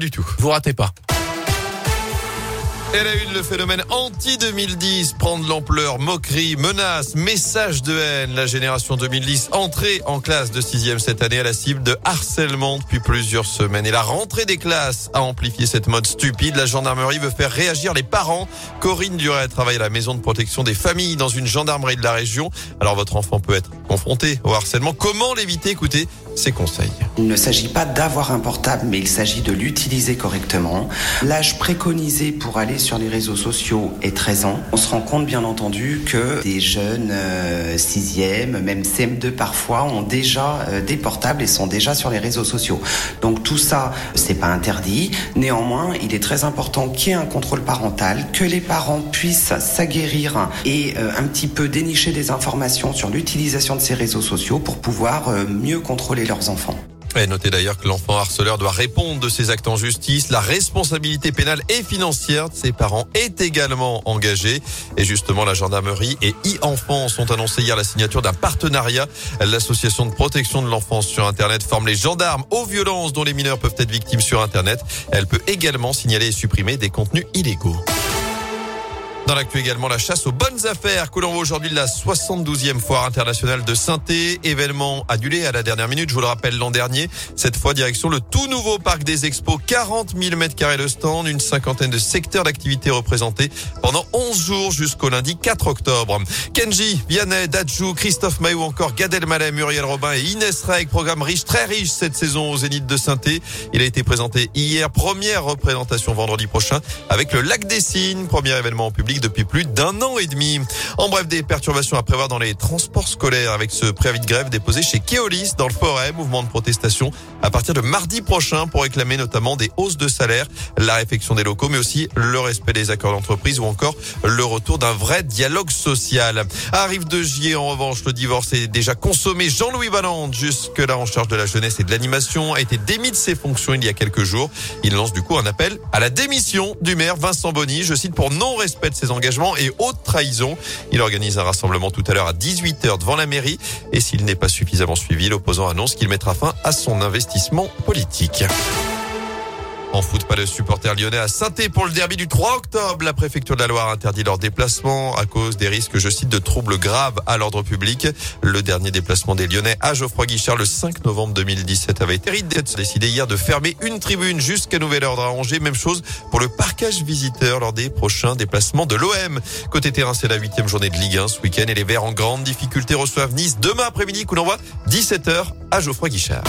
du tout. Vous ratez pas. Elle a eu le phénomène anti-2010 prend de l'ampleur. Moquerie, menaces, messages de haine. La génération 2010 entrée en classe de sixième cette année à la cible de harcèlement depuis plusieurs semaines. Et la rentrée des classes a amplifié cette mode stupide. La gendarmerie veut faire réagir les parents. Corinne Duret travaille à la maison de protection des familles dans une gendarmerie de la région. Alors votre enfant peut être confronté au harcèlement. Comment l'éviter? Écoutez ses conseils. Il ne s'agit pas d'avoir un portable, mais il s'agit de l'utiliser correctement. L'âge préconisé pour aller sur les réseaux sociaux est 13 ans. On se rend compte bien entendu que des jeunes 6e, euh, même CM2 parfois, ont déjà euh, des portables et sont déjà sur les réseaux sociaux. Donc tout ça, c'est pas interdit. Néanmoins, il est très important qu'il y ait un contrôle parental, que les parents puissent s'aguerrir et euh, un petit peu dénicher des informations sur l'utilisation de ces réseaux sociaux pour pouvoir mieux contrôler leurs enfants. Et notez d'ailleurs que l'enfant harceleur doit répondre de ses actes en justice. La responsabilité pénale et financière de ses parents est également engagée. Et justement, la gendarmerie et e-enfance ont annoncé hier la signature d'un partenariat. L'association de protection de l'enfance sur Internet forme les gendarmes aux violences dont les mineurs peuvent être victimes sur Internet. Elle peut également signaler et supprimer des contenus illégaux. Dans l'actu également, la chasse aux bonnes affaires. Voit aujourd'hui la 72e foire internationale de synthé. Événement annulé à la dernière minute, je vous le rappelle l'an dernier. Cette fois, direction le tout nouveau parc des expos. 40 000 mètres carrés de stand, une cinquantaine de secteurs d'activité représentés pendant 11 jours jusqu'au lundi 4 octobre. Kenji, Vianney, Dadju, Christophe Maillot, encore Gad Elmaleh, Muriel Robin et Inès Reg. Programme riche, très riche cette saison au Zénith de Synthé. Il a été présenté hier. Première représentation vendredi prochain avec le Lac des Cygnes. Premier événement en public depuis plus d'un an et demi. En bref, des perturbations à prévoir dans les transports scolaires avec ce préavis de grève déposé chez Keolis dans le Forêt, mouvement de protestation à partir de mardi prochain pour réclamer notamment des hausses de salaire, la réfection des locaux, mais aussi le respect des accords d'entreprise ou encore le retour d'un vrai dialogue social. Arrive de Gier, en revanche, le divorce est déjà consommé. Jean-Louis Valente, jusque-là en charge de la jeunesse et de l'animation, a été démis de ses fonctions il y a quelques jours. Il lance du coup un appel à la démission du maire Vincent Bonny, je cite, pour non-respect de ses engagements et haute trahison. Il organise un rassemblement tout à l'heure à 18h devant la mairie et s'il n'est pas suffisamment suivi, l'opposant annonce qu'il mettra fin à son investissement politique. En foot, pas de supporters lyonnais à saint pour le derby du 3 octobre. La préfecture de la Loire interdit leur déplacement à cause des risques, je cite, de troubles graves à l'ordre public. Le dernier déplacement des Lyonnais à Geoffroy Guichard le 5 novembre 2017 avait été décidé hier de fermer une tribune jusqu'à nouvel ordre à Angers. Même chose pour le parcage visiteur lors des prochains déplacements de l'OM. Côté terrain, c'est la huitième journée de Ligue 1 ce week-end et les Verts en grande difficulté reçoivent Nice demain après-midi coup d'envoi 17h à Geoffroy Guichard.